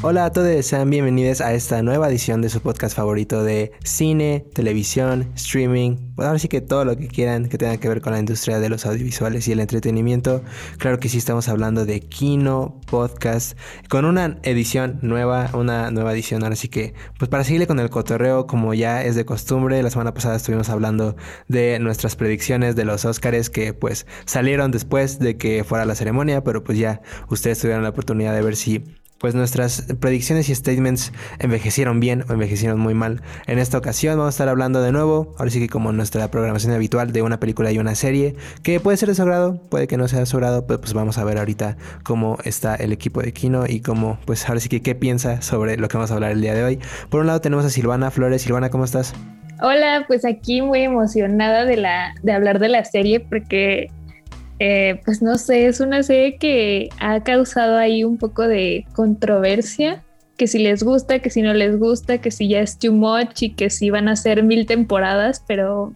Hola a todos, sean bienvenidos a esta nueva edición de su podcast favorito de cine, televisión, streaming, pues ahora sí que todo lo que quieran que tenga que ver con la industria de los audiovisuales y el entretenimiento. Claro que sí estamos hablando de Kino Podcast con una edición nueva, una nueva edición, ahora sí que pues para seguirle con el cotorreo como ya es de costumbre, la semana pasada estuvimos hablando de nuestras predicciones de los Oscars que pues salieron después de que fuera la ceremonia, pero pues ya ustedes tuvieron la oportunidad de ver si pues nuestras predicciones y statements envejecieron bien o envejecieron muy mal. En esta ocasión vamos a estar hablando de nuevo, ahora sí que como nuestra programación habitual de una película y una serie, que puede ser de su puede que no sea de su pero pues vamos a ver ahorita cómo está el equipo de Kino y cómo, pues ahora sí que qué piensa sobre lo que vamos a hablar el día de hoy. Por un lado tenemos a Silvana Flores. Silvana, ¿cómo estás? Hola, pues aquí muy emocionada de, la, de hablar de la serie porque eh, pues no sé, es una serie que ha causado ahí un poco de controversia, que si les gusta, que si no les gusta, que si ya es too much y que si van a ser mil temporadas, pero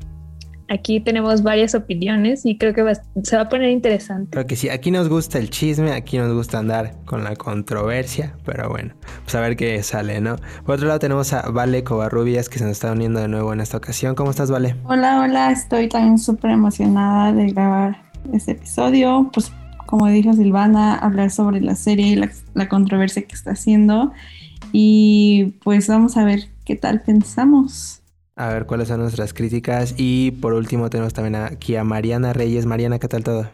aquí tenemos varias opiniones y creo que se va a poner interesante. Creo que sí, aquí nos gusta el chisme, aquí nos gusta andar con la controversia, pero bueno, pues a ver qué sale, ¿no? Por otro lado tenemos a Vale Covarrubias que se nos está uniendo de nuevo en esta ocasión. ¿Cómo estás, Vale? Hola, hola, estoy también súper emocionada de grabar este episodio, pues como dijo Silvana, hablar sobre la serie y la, controversia que está haciendo. Y pues vamos a ver qué tal pensamos. A ver cuáles son nuestras críticas. Y por último tenemos también aquí a Mariana Reyes. Mariana, ¿qué tal todo?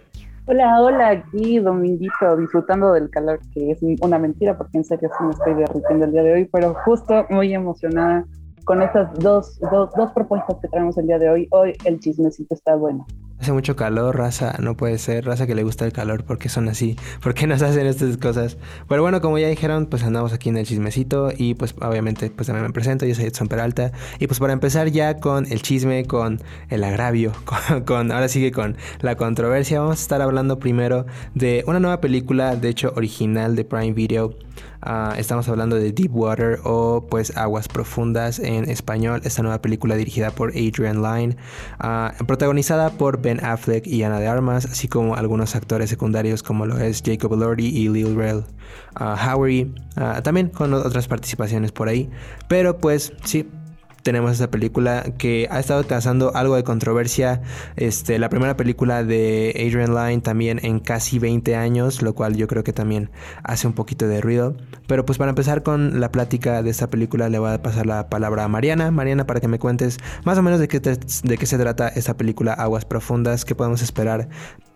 Hola, hola, aquí Dominguito, disfrutando del calor, que es una mentira porque en serio sí me estoy derritiendo el día de hoy, pero justo muy emocionada con estas dos, dos, propuestas que traemos el día de hoy. Hoy el chismecito está bueno. Hace mucho calor, raza, no puede ser, raza que le gusta el calor, porque son así? ¿Por qué nos hacen estas cosas? Pero bueno, como ya dijeron, pues andamos aquí en el chismecito y pues obviamente pues también me presento, yo soy Edson Peralta y pues para empezar ya con el chisme, con el agravio, con, ahora sigue con la controversia, vamos a estar hablando primero de una nueva película, de hecho original de Prime Video, ah, estamos hablando de Deep Water o pues Aguas Profundas en español, esta nueva película dirigida por Adrian Lyne, ah, protagonizada por Ben Affleck y Ana de Armas, así como algunos actores secundarios como lo es Jacob Elordi y Lil Rel uh, Howery, también con otras participaciones por ahí. Pero pues sí, tenemos esta película que ha estado causando algo de controversia. Este, la primera película de Adrian Lyne también en casi 20 años, lo cual yo creo que también hace un poquito de ruido. Pero pues para empezar con la plática de esta película le voy a pasar la palabra a Mariana. Mariana, para que me cuentes más o menos de qué, de qué se trata esta película Aguas Profundas, qué podemos esperar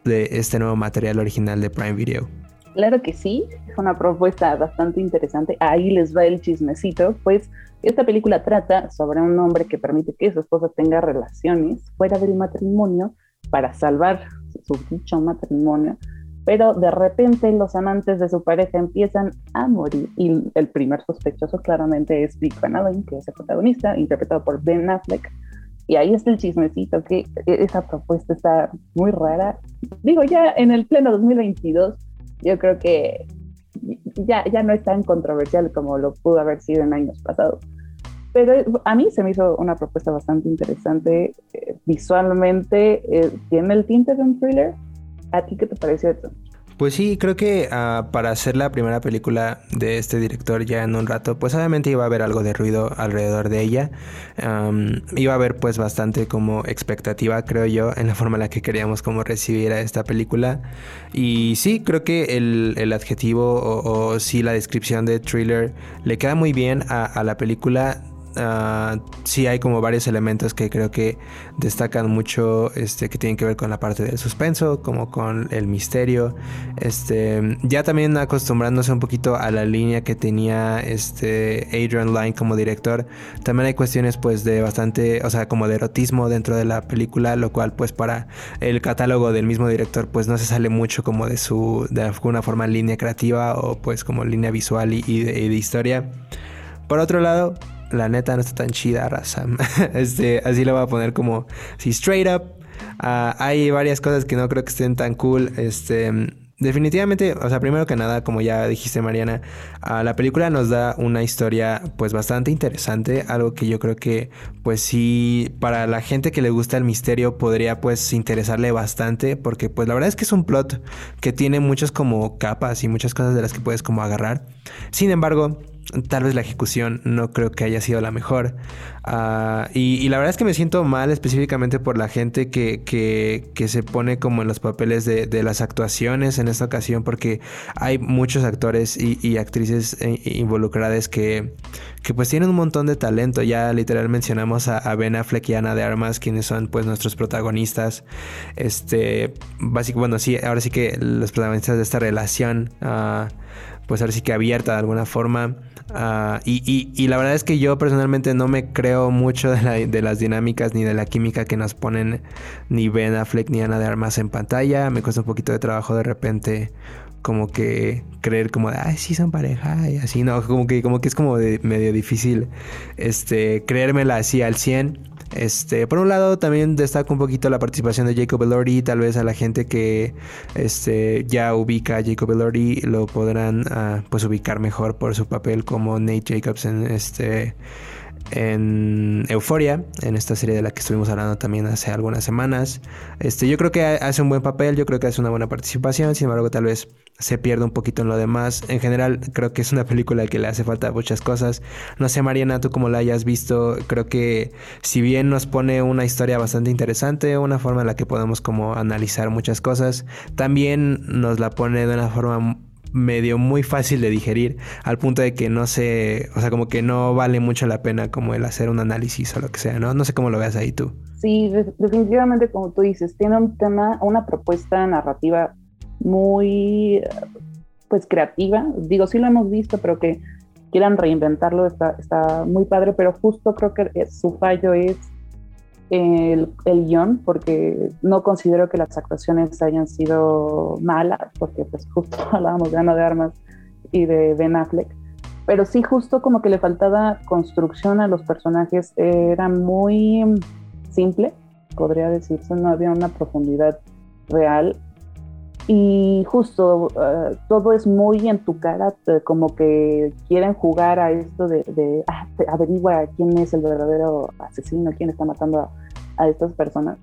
de este nuevo material original de Prime Video. Claro que sí, es una propuesta bastante interesante. Ahí les va el chismecito, pues esta película trata sobre un hombre que permite que su esposa tenga relaciones fuera del matrimonio para salvar su dicho matrimonio, pero de repente los amantes de su pareja empiezan a morir y el primer sospechoso claramente es Vic Van Allen, que es el protagonista, interpretado por Ben Affleck. Y ahí está el chismecito, que esa propuesta está muy rara. Digo, ya en el pleno 2022, yo creo que ya, ya no es tan controversial como lo pudo haber sido en años pasados. Pero a mí se me hizo una propuesta bastante interesante. Eh, visualmente, eh, tiene el tinte de un thriller. ¿A ti qué te pareció esto? Pues sí, creo que uh, para hacer la primera película de este director ya en un rato, pues obviamente iba a haber algo de ruido alrededor de ella. Iba a haber pues bastante como expectativa, creo yo, en la forma en la que queríamos como recibir a esta película. Y sí, creo que el, el adjetivo o, sí la descripción de thriller le queda muy bien a la película Uh, sí hay como varios elementos que creo que destacan mucho este que tienen que ver con la parte del suspenso como con el misterio. Este ya también acostumbrándose un poquito a la línea que tenía este Adrian Lyne como director también hay cuestiones pues de bastante o sea como de erotismo dentro de la película lo cual pues para el catálogo del mismo director pues no se sale mucho como de su de alguna forma línea creativa o pues como línea visual y, de, y de historia. Por otro lado la neta no está tan chida, raza. este, así lo voy a poner como, si straight up. Ah, hay varias cosas que no creo que estén tan cool. Este, Definitivamente, o sea, primero que nada, como ya dijiste Mariana, ah, la película nos da una historia pues bastante interesante, algo que yo creo que pues sí, para la gente que le gusta el misterio podría pues interesarle bastante, porque pues la verdad es que es un plot que tiene muchas como capas y muchas cosas de las que puedes como agarrar. Sin embargo, tal vez la ejecución no creo que haya sido la mejor. Ah, y, la verdad es que me siento mal específicamente por la gente que, que, se pone como en los papeles de, las actuaciones en esta ocasión, porque hay muchos actores y, actrices eh, involucradas que, que pues tienen un montón de talento. Ya literal mencionamos a, Ben Affleck y Ana de Armas, quienes son pues nuestros protagonistas. Este, básicamente, bueno, sí, ahora sí que los protagonistas de esta relación. Uh, pues ahora sí que abierta de alguna forma. Ah, y, la verdad es que yo personalmente no me creo mucho de, las dinámicas ni de la química que nos ponen ni Ben Affleck ni Ana de Armas en pantalla. Me cuesta un poquito de trabajo de repente como que creer como de, ay, sí son pareja y así, no, como que, como que es como de medio difícil este, creérmela así al 100. Este, por un lado, también destaco un poquito la participación de Jacob Elordi. Tal vez a la gente que este, ya ubica a Jacob Elordi lo podrán ah, pues ubicar mejor por su papel como Nate Jacobs en este en Euforia, en esta serie de la que estuvimos hablando también hace algunas semanas. Este, yo creo que hace un buen papel, yo creo que hace una buena participación, sin embargo tal vez se pierde un poquito en lo demás. En general creo que es una película que le hace falta muchas cosas. No sé Mariana, tú como la hayas visto, creo que si bien nos pone una historia bastante interesante, una forma en la que podemos como analizar muchas cosas, también nos la pone de una forma medio muy fácil de digerir al punto de que no sé, o sea, como que no vale mucho la pena como el hacer un análisis o lo que sea, ¿no? No sé cómo lo veas ahí tú. Sí, definitivamente como tú dices, tiene un tema, una propuesta narrativa muy, pues, creativa. Digo, sí lo hemos visto, pero que quieran reinventarlo está, está muy padre, pero justo creo que su fallo es el, el, guion, porque no considero que las actuaciones hayan sido malas, porque pues justo hablábamos de Ana de Armas y de Ben Affleck, pero sí justo como que le faltaba construcción a los personajes, era muy simple, podría decirse, no había una profundidad real. Y justo eh, todo es muy en tu cara, como que quieren jugar a esto de, de ah, averigua quién es el verdadero asesino, quién está matando a, a estas personas.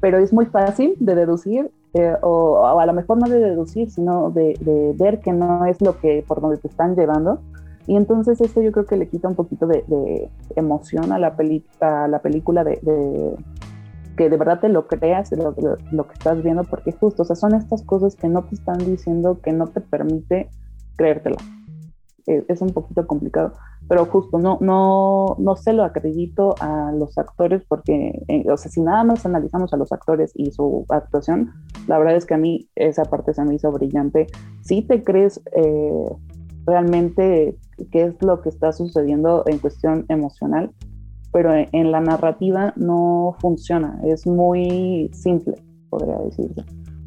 Pero es muy fácil de deducir, eh, o, a lo mejor no de deducir, sino de, ver que no es lo que por donde te están llevando. Y entonces esto yo creo que le quita un poquito de, emoción a la, peli, a la película, de, que de verdad te lo creas, lo, lo, que estás viendo, porque justo, o sea, son estas cosas que no te están diciendo, que no te permite creértelo. Eh, es un poquito complicado pero justo no, no, no se lo acredito a los actores porque, eh, o sea, si nada más analizamos a los actores y su actuación, la verdad es que a mí esa parte se me hizo brillante. Si te crees eh, realmente qué es lo que está sucediendo en cuestión emocional, pero en la narrativa no funciona, es muy simple, podría decirse.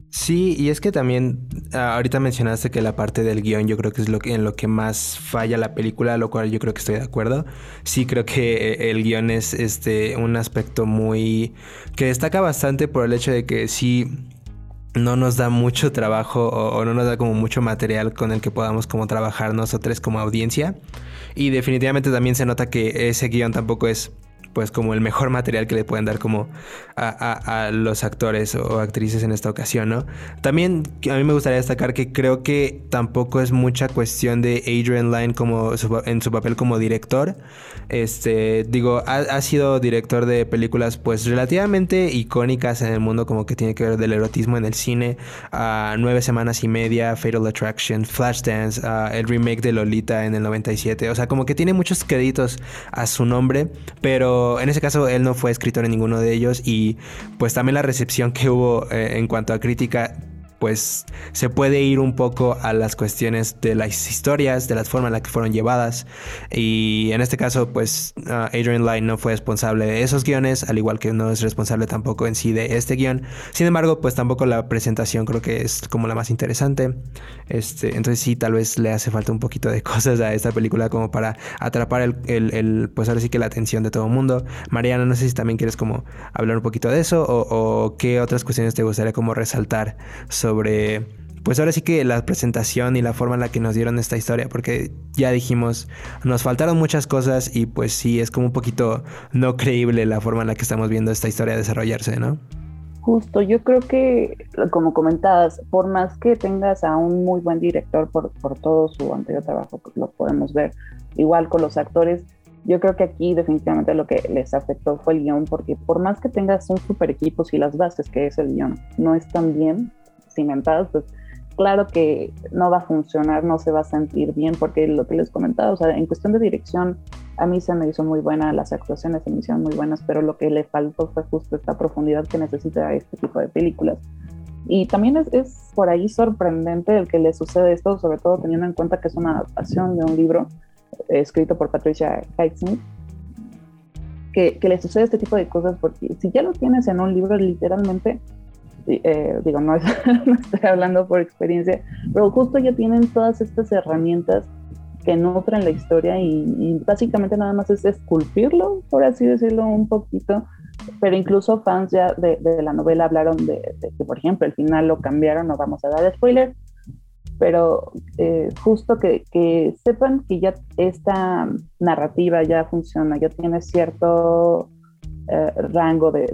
Sí, y es que también ah, ahorita mencionaste que la parte del guion yo creo que es lo que, en lo que más falla la película, lo cual yo creo que estoy de acuerdo. Sí creo que eh, el guion es este un aspecto muy que destaca bastante por el hecho de que sí no nos da mucho trabajo o, no nos da como mucho material con el que podamos como trabajar nosotros como audiencia. Y definitivamente también se nota que ese guion tampoco es pues como el mejor material que le pueden dar como a, los actores o actrices en esta ocasión, ¿no? También a mí me gustaría destacar que creo que tampoco es mucha cuestión de Adrian Lyne como en su papel como director. Este, digo, ha, sido director de películas pues relativamente icónicas en el mundo como que tiene que ver del erotismo en el cine, a Nueve Semanas y Media, Fatal Attraction, Flashdance, el remake de Lolita en el 97, o sea, como que tiene muchos créditos a su nombre, pero en ese caso él no fue escritor en ninguno de ellos y pues también la recepción que hubo eh, en cuanto a crítica pues se puede ir un poco a las cuestiones de las historias, de la forma en la que fueron llevadas. Y en este caso, pues ah, Adrian Lyne no fue responsable de esos guiones, al igual que no es responsable tampoco en sí de este guion. Sin embargo, pues tampoco la presentación creo que es como la más interesante. Este, entonces sí, tal vez le hace falta un poquito de cosas a esta película como para atrapar el, pues ahora sí que la atención de todo el mundo. Mariana, no sé si también quieres como hablar un poquito de eso o, o qué otras cuestiones te gustaría como resaltar sobre, pues ahora sí que la presentación y la forma en la que nos dieron esta historia, porque ya dijimos, nos faltaron muchas cosas y pues sí, es como un poquito no creíble la forma en la que estamos viendo esta historia desarrollarse, ¿no? Justo, yo creo que, como comentabas, por más que tengas a un muy buen director por, por todo su anterior trabajo, lo podemos ver, igual con los actores, yo creo que aquí definitivamente lo que les afectó fue el guion, porque por más que tengas un super equipo, si las bases que es el guion no están bien cimentadas, pues claro que no va a funcionar, no se va a sentir bien, porque lo que les comentaba, o sea, en cuestión de dirección, a mí se me hizo muy buena, las actuaciones se me hicieron muy buenas, pero lo que le faltó fue justo esta profundidad que necesita este tipo de películas. Y también es, por ahí sorprendente el que le sucede esto, sobre todo teniendo en cuenta que es una adaptación de un libro escrito por Patricia Highsmith, que, que, le sucede este tipo de cosas porque si ya lo tienes en un libro, literalmente, eh, digo, no, no, estoy hablando por experiencia, pero justo ya tienen todas estas herramientas que nutren la historia y, básicamente nada más es esculpirlo, por así decirlo, un poquito. Pero incluso fans ya de, la novela hablaron de, de, que, por ejemplo, el final lo cambiaron, no vamos a dar spoiler, pero eh, justo que, que, sepan que ya esta narrativa ya funciona, ya tiene cierto eh, rango de,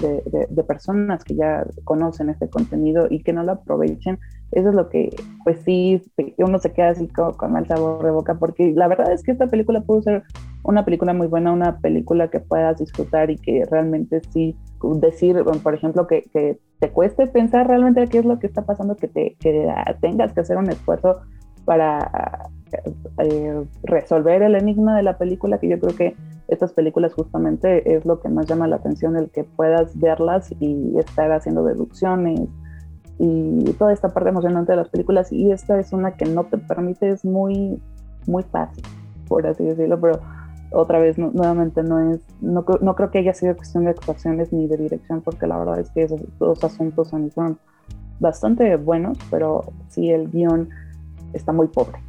de, personas que ya conocen este contenido y que no lo aprovechen, eso es lo que, pues sí, uno se queda así con, con mal sabor de boca, porque la verdad es que esta película pudo ser una película muy buena, una película que puedas disfrutar y que realmente sí decir, por ejemplo, que, que te cueste pensar realmente qué es lo que está pasando, que, te, que tengas que hacer un esfuerzo para eh, resolver el enigma de la película, que yo creo que estas películas justamente es lo que más llama la atención, el que puedas verlas y estar haciendo deducciones y toda esta parte emocionante de las películas. Y esta es una que no te permite, es muy, muy fácil, por así decirlo, pero otra vez nuevamente no es no, no, creo que haya sido cuestión de actuaciones ni de dirección porque la verdad es que esos dos asuntos son bastante buenos pero sí el guion está muy pobre.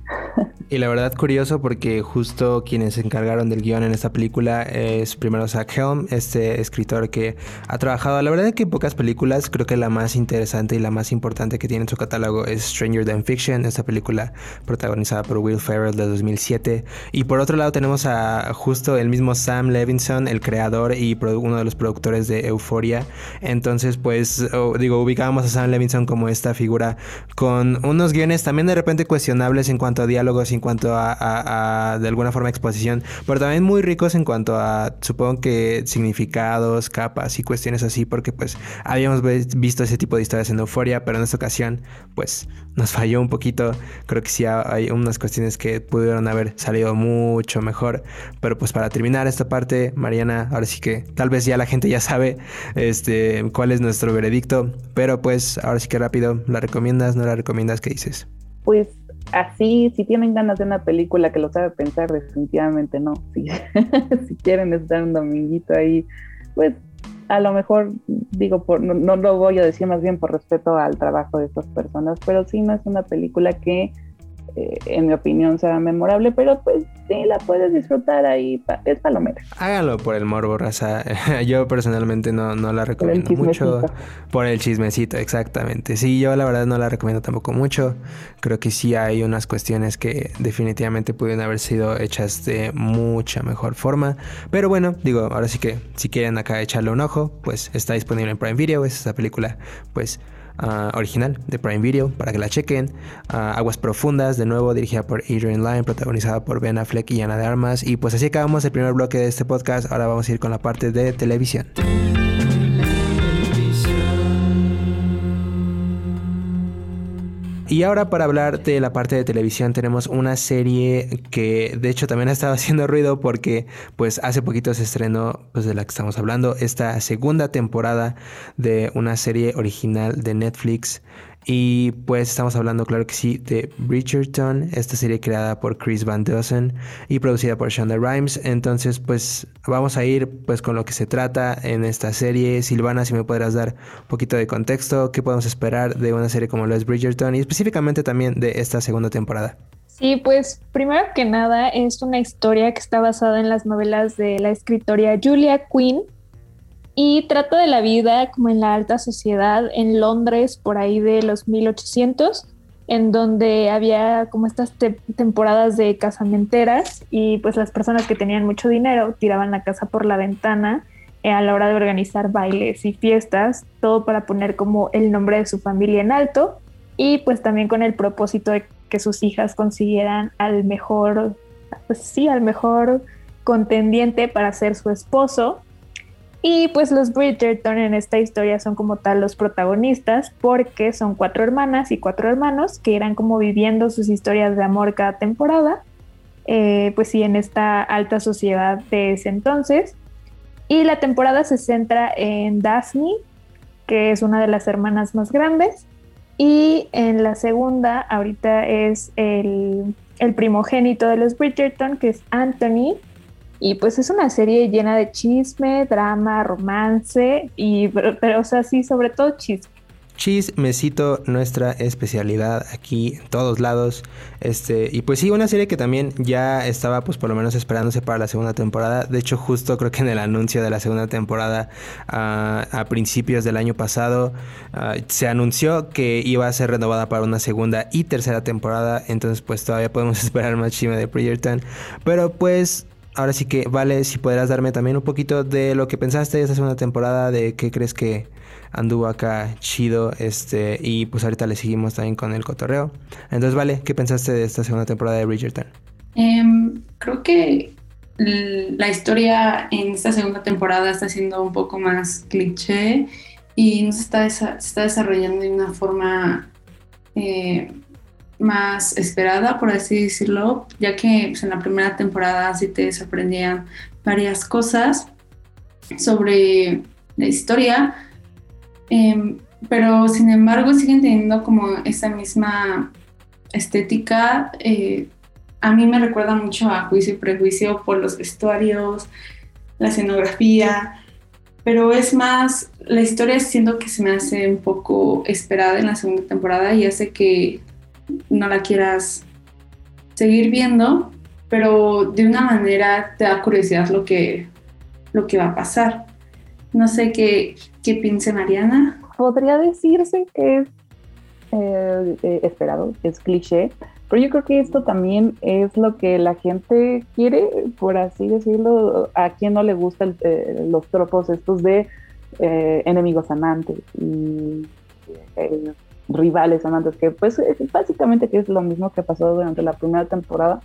Y la verdad curioso porque justo quienes se encargaron del guion en esta película es primero Zach Helm, este escritor que ha trabajado, la verdad que pocas películas, creo que la más interesante y la más importante que tiene en su catálogo es Stranger Than Fiction, esta película protagonizada por Will Ferrell de 2007. Y por otro lado tenemos a justo el mismo Sam Levinson, el creador y uno de los productores de Euphoria. Entonces pues digo, ubicábamos a Sam Levinson como esta figura con unos guiones también de repente cuestionables en cuanto a diálogos, en cuanto a, de alguna forma exposición, pero también muy ricos en cuanto a, supongo que significados, capas y cuestiones así, porque pues habíamos visto ese tipo de historias en Euforia, pero en esta ocasión pues nos falló un poquito. Creo que sí hay unas cuestiones que pudieron haber salido mucho mejor, pero pues para terminar esta parte, Mariana, ahora sí que tal vez ya la gente ya sabe este cuál es nuestro veredicto, pero pues ahora sí que rápido, ¿la recomiendas? ¿No la recomiendas? ¿Qué dices? Pues así, si tienen ganas de una película que lo sabe pensar, definitivamente no. Si, quieren estar un dominguito ahí, pues a lo mejor digo, por, no, no, lo voy a decir más bien por respeto al trabajo de estas personas, pero sí no es una película que eh, en mi opinión, será memorable, pero pues sí, la puedes disfrutar ahí, es palomera. Hágalo por el morbo, raza. yo personalmente no, no la recomiendo mucho. Por el chismecito, exactamente. Sí, yo la verdad no la recomiendo tampoco mucho. Creo que sí hay unas cuestiones que definitivamente pudieron haber sido hechas de mucha mejor forma. Pero bueno, digo, ahora sí que si quieren acá echarle un ojo, pues está disponible en Prime Video. Es esa película, pues Ah, original de Prime Video para que la chequen. Ah, Aguas Profundas, de nuevo dirigida por Adrian Lyne, protagonizada por Ben Affleck y Ana de Armas. Y pues así acabamos el primer bloque de este podcast. Ahora vamos a ir con la parte de televisión. Y ahora para hablar de la parte de televisión tenemos una serie que de hecho también ha estado haciendo ruido porque pues hace poquito se estrenó pues de la que estamos hablando esta segunda temporada de una serie original de Netflix Y pues estamos hablando, claro que sí, de Bridgerton, esta serie creada por Chris Van Dusen y producida por Shonda Rhimes. Entonces, pues vamos a ir pues con lo que se trata en esta serie. Silvana, si me podrás dar un poquito de contexto, qué podemos esperar de una serie como lo es Bridgerton y específicamente también de esta segunda temporada. Sí, pues primero que nada es una historia que está basada en las novelas de la escritora Julia Quinn y trata de la vida como en la alta sociedad en Londres por ahí de los 1800 en donde había como estas temporadas de casamenteras y pues las personas que tenían mucho dinero tiraban la casa por la ventana eh, a la hora de organizar bailes y fiestas, todo para poner como el nombre de su familia en alto y pues también con el propósito de que sus hijas consiguieran al mejor, pues sí, al mejor contendiente para ser su esposo y pues los Bridgerton en esta historia son como tal los protagonistas porque son cuatro hermanas y cuatro hermanos que irán como viviendo sus historias de amor cada temporada. Eh, pues sí, en esta alta sociedad de ese entonces. Y la temporada se centra en Daphne, que es una de las hermanas más grandes. Y en la segunda, ahorita es el, el primogénito de los Bridgerton, que es Anthony, y pues es una serie llena de chisme, drama, romance, y pero, o sea, sí, sobre todo chisme. Chismecito, nuestra especialidad aquí en todos lados. Este, y pues sí, una serie que también ya estaba, pues por lo menos esperándose para la segunda temporada. De hecho, justo creo que en el anuncio de la segunda temporada, ah, a principios del año pasado, ah, se anunció que iba a ser renovada para una segunda y tercera temporada. Entonces, pues todavía podemos esperar más chisme de Bridgerton. Pero pues ahora sí que vale si podrás darme también un poquito de lo que pensaste de esta segunda temporada, de qué crees que anduvo acá chido, este, y pues ahorita le seguimos también con el cotorreo. Entonces, vale, ¿qué pensaste de esta segunda temporada de Bridgerton? Em, creo que la historia en esta segunda temporada está siendo un poco más cliché y no se está, está desarrollando de una forma eh, más esperada, por así decirlo, ya que pues, en la primera temporada sí te sorprendían varias cosas sobre la historia, em, pero sin embargo siguen teniendo como esa misma estética. Eh, a mí me recuerda mucho a Juicio y Prejuicio por los vestuarios, la escenografía, pero es más, la historia siento que se me hace un poco esperada en la segunda temporada y hace que no la quieras seguir viendo, pero de una manera te da curiosidad lo que, lo que va a pasar. No sé qué, qué piense Mariana. Podría decirse que es eh, eh, esperado, es cliché, pero yo creo que esto también es lo que la gente quiere, por así decirlo, a quien no le gustan eh, los tropos estos de enemigos amantes y rivales amantes, que pues básicamente que es lo mismo que pasó durante la primera temporada.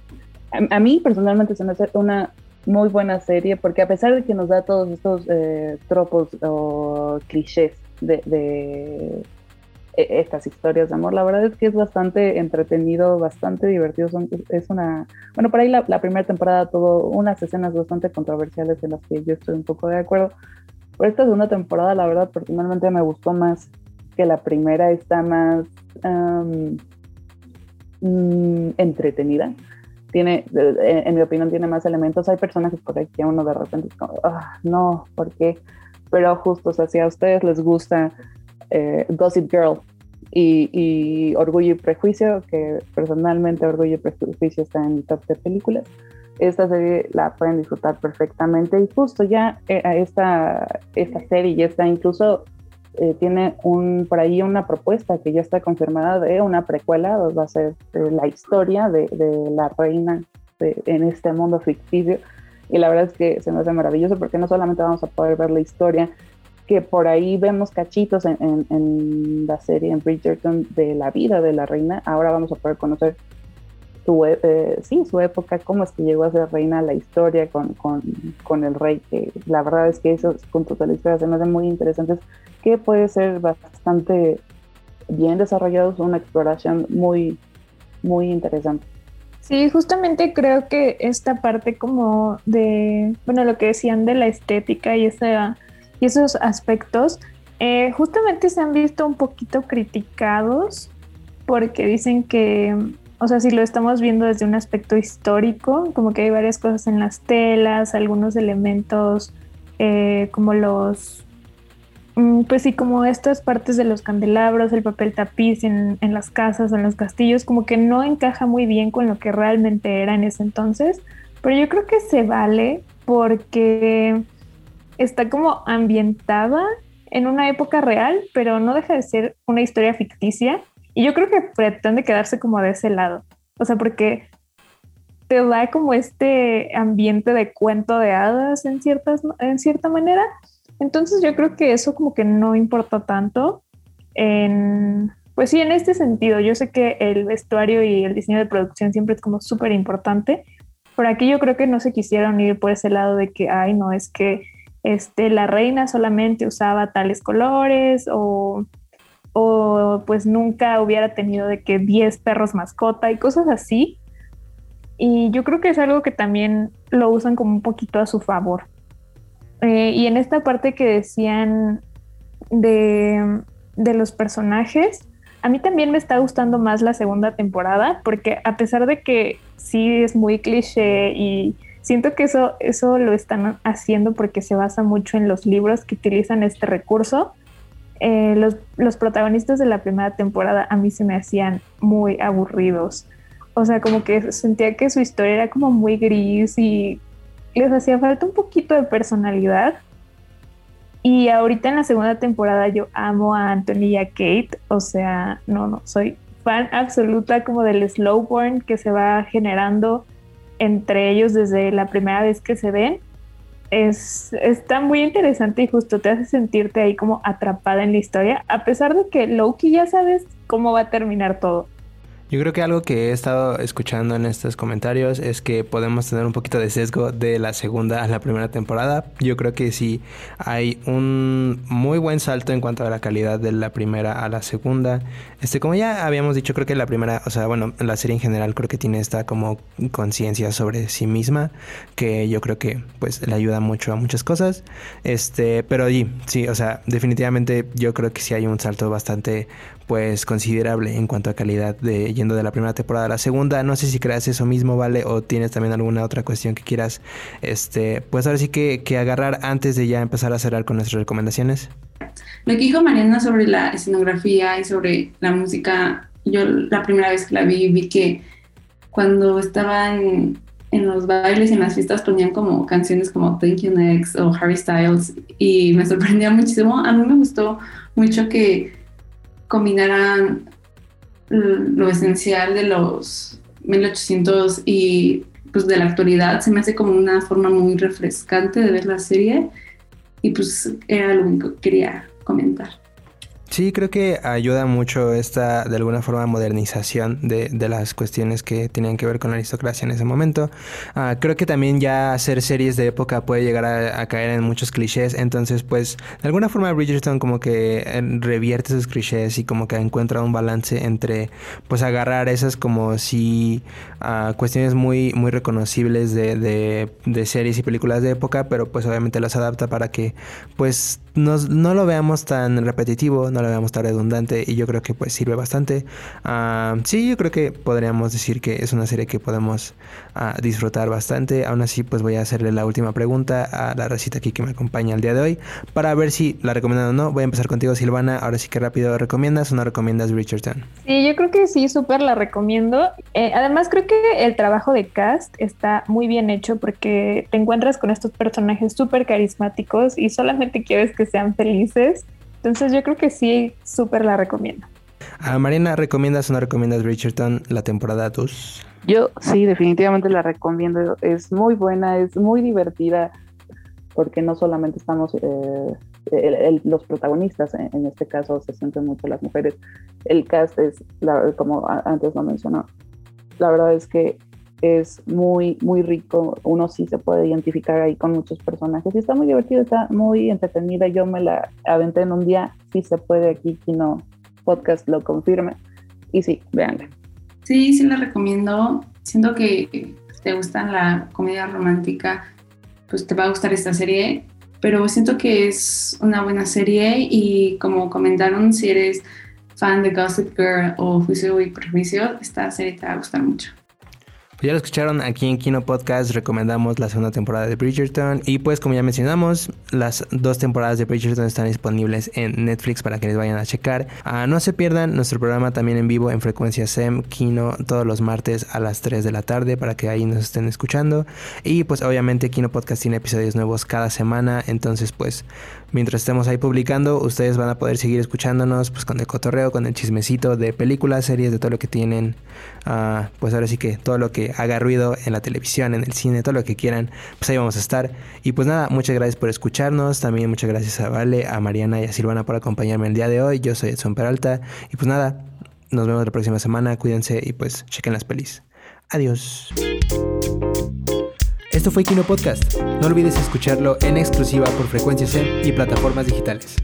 A, mí personalmente se me hace una muy buena serie porque a pesar de que nos da todos estos eh, tropos o clichés de, de, e, estas historias de amor, la verdad es que es bastante entretenido, bastante divertido. es una, bueno, por ahí la, la primera temporada tuvo unas escenas bastante controversiales en las que yo estoy un poco de acuerdo. Pero esta segunda temporada, la verdad, personalmente me gustó más que la primera está más mm, entretenida. Tiene, en, mi opinión, tiene más elementos. Hay personajes por ahí que uno de repente es como, ah, no, ¿por qué? Pero justo, o sea, si a ustedes les gusta eh, Gossip Girl y, Orgullo y Prejuicio, que personalmente Orgullo y Prejuicio está en mi top de películas, esta serie la pueden disfrutar perfectamente y justo ya eh, esta, esta serie ya está incluso eh, tiene un, por ahí una propuesta que ya está confirmada de una precuela, va a ser eh, la historia de, de la reina en este mundo ficticio. Y la verdad es que se me hace maravilloso porque no solamente vamos a poder ver la historia, que por ahí vemos cachitos en, en, en la serie en Bridgerton de la vida de la reina, ahora vamos a poder conocer su, e, eh, sí, su época, cómo es que llegó a ser reina, la historia con, con, con, el rey, que la verdad es que esos puntos de la historia se me hacen muy interesantes que puede ser bastante bien desarrollado, una exploración muy, muy interesante. Sí, justamente creo que esta parte como de, bueno, lo que decían de la estética y, esa, y esos aspectos, eh, justamente se han visto un poquito criticados porque dicen que, o sea, si lo estamos viendo desde un aspecto histórico, como que hay varias cosas en las telas, algunos elementos eh, como los, mm, pues sí, como estas partes de los candelabros, el papel tapiz en, en las casas, en los castillos, como que no encaja muy bien con lo que realmente era en ese entonces, pero yo creo que se vale porque está como ambientada en una época real, pero no deja de ser una historia ficticia. Y yo creo que pretende quedarse como de ese lado. O sea, porque te da como este ambiente de cuento de hadas en, ciertas, en cierta manera. Entonces yo creo que eso como que no importa tanto. En, pues sí, en este sentido, yo sé que el vestuario y el diseño de producción siempre es como súper importante, pero aquí yo creo que no se quisieron ir por ese lado de que, ay, no, es que este, la reina solamente usaba tales colores o, pues nunca hubiera tenido de que 10 perros mascota y cosas así. Y yo creo que es algo que también lo usan como un poquito a su favor. Eh, y en esta parte que decían de, de los personajes, a mí también me está gustando más la segunda temporada porque a pesar de que sí es muy cliché y Siento que eso, eso lo están haciendo porque se basa mucho en los libros que utilizan este recurso. Eh, los, los, protagonistas de la primera temporada a mí se me hacían muy aburridos. O sea, como que sentía que su historia era como muy gris y les hacía falta un poquito de personalidad. Y ahorita en la segunda temporada yo amo a Anthony y a Kate. O sea, no, no, soy fan absoluta como del slow burn que se va generando entre ellos desde la primera vez que se ven. Es, está muy interesante y justo te hace sentirte ahí como atrapada en la historia, a pesar de que Loki ya sabes cómo va a terminar todo. Yo creo que algo que he estado escuchando en estos comentarios es que podemos tener un poquito de sesgo de la segunda a la primera temporada. Yo creo que sí hay un muy buen salto en cuanto a la calidad de la primera a la segunda. Este, como ya habíamos dicho, creo que la primera, o sea, bueno, la serie en general creo que tiene esta como conciencia sobre sí misma, que yo creo que pues le ayuda mucho a muchas cosas. Este, pero sí, sí, o sea, definitivamente yo creo que sí hay un salto bastante pues considerable en cuanto a calidad de yendo de la primera temporada a la segunda. No sé si creas eso mismo, ¿vale? O tienes también alguna otra cuestión que quieras, este, pues ahora sí que, que agarrar antes de ya empezar a cerrar con nuestras recomendaciones. Lo que dijo Mariana sobre la escenografía y sobre la música, yo la primera vez que la vi vi que cuando estaban en los bailes y en las fiestas ponían como canciones como Thank You Next o Harry Styles y me sorprendía muchísimo. A mí me gustó mucho que combinaran lo esencial de los 1800 y pues de la actualidad, se me hace como una forma muy refrescante de ver la serie y pues era lo único que quería comentar. Sí, creo que ayuda mucho esta, de alguna forma, modernización de, de las cuestiones que tenían que ver con la aristocracia en ese momento. Uh, creo que también ya hacer series de época puede llegar a, caer en muchos clichés, entonces pues de alguna forma Bridgerton como que eh, revierte esos clichés y como que encuentra un balance entre pues agarrar esas como si uh, cuestiones muy, muy reconocibles de, de, de series y películas de época, pero pues obviamente las adapta para que pues nos, no lo veamos tan repetitivo, no lo veamos tan redundante y yo creo que pues sirve bastante. Uh, sí, yo creo que podríamos decir que es una serie que podemos uh, disfrutar bastante. Aún así, pues voy a hacerle la última pregunta a la recita aquí que me acompaña el día de hoy para ver si la recomiendan o no. Voy a empezar contigo, Silvana. Ahora sí que rápido, ¿recomiendas o no recomiendas Richardson? Sí, yo creo que sí, súper la recomiendo. Eh, además, creo que el trabajo de cast está muy bien hecho porque te encuentras con estos personajes súper carismáticos y solamente quieres que sean felices. Entonces yo creo que sí, súper la recomiendo. A ah, Marina, ¿recomiendas o no recomiendas Richardson la temporada 2? Yo sí, definitivamente la recomiendo. Es muy buena, es muy divertida, porque no solamente estamos, eh, el, el, los protagonistas, en, en, este caso se sienten mucho las mujeres, el cast es, la, como antes lo mencionó, la verdad es que es muy, muy rico. Uno sí se puede identificar ahí con muchos personajes. Y está muy divertido, está muy entretenida. Yo me la aventé en un día. Sí se puede aquí, Kino Podcast lo confirme. Y sí, véanla. Sí, sí la recomiendo. Siento que te gusta la comedia romántica, pues te va a gustar esta serie. pero siento que es una buena serie y como comentaron, si eres fan de Gossip Girl o Juicio y Prejuicio, esta serie te va a gustar mucho. Pues ya lo escucharon aquí en Kino Podcast, recomendamos la segunda temporada de Bridgerton y pues como ya mencionamos, las dos temporadas de Bridgerton están disponibles en Netflix para que les vayan a checar. Ah, no se pierdan nuestro programa también en vivo en frecuencia SEM Kino todos los martes a las 3 de la tarde para que ahí nos estén escuchando y pues obviamente Kino Podcast tiene episodios nuevos cada semana, entonces pues mientras estemos ahí publicando, ustedes van a poder seguir escuchándonos pues con el cotorreo, con el chismecito de películas, series, de todo lo que tienen. Ah, pues ahora sí que todo lo que haga ruido en la televisión, en el cine, todo lo que quieran, pues ahí vamos a estar. Y pues nada, muchas gracias por escucharnos. También muchas gracias a Vale, a Mariana y a Silvana por acompañarme el día de hoy. Yo soy Edson Peralta. Y pues nada, nos vemos la próxima semana. Cuídense y pues chequen las pelis. Adiós. Esto fue Kino Podcast. No olvides escucharlo en exclusiva por Frecuencia C y plataformas digitales.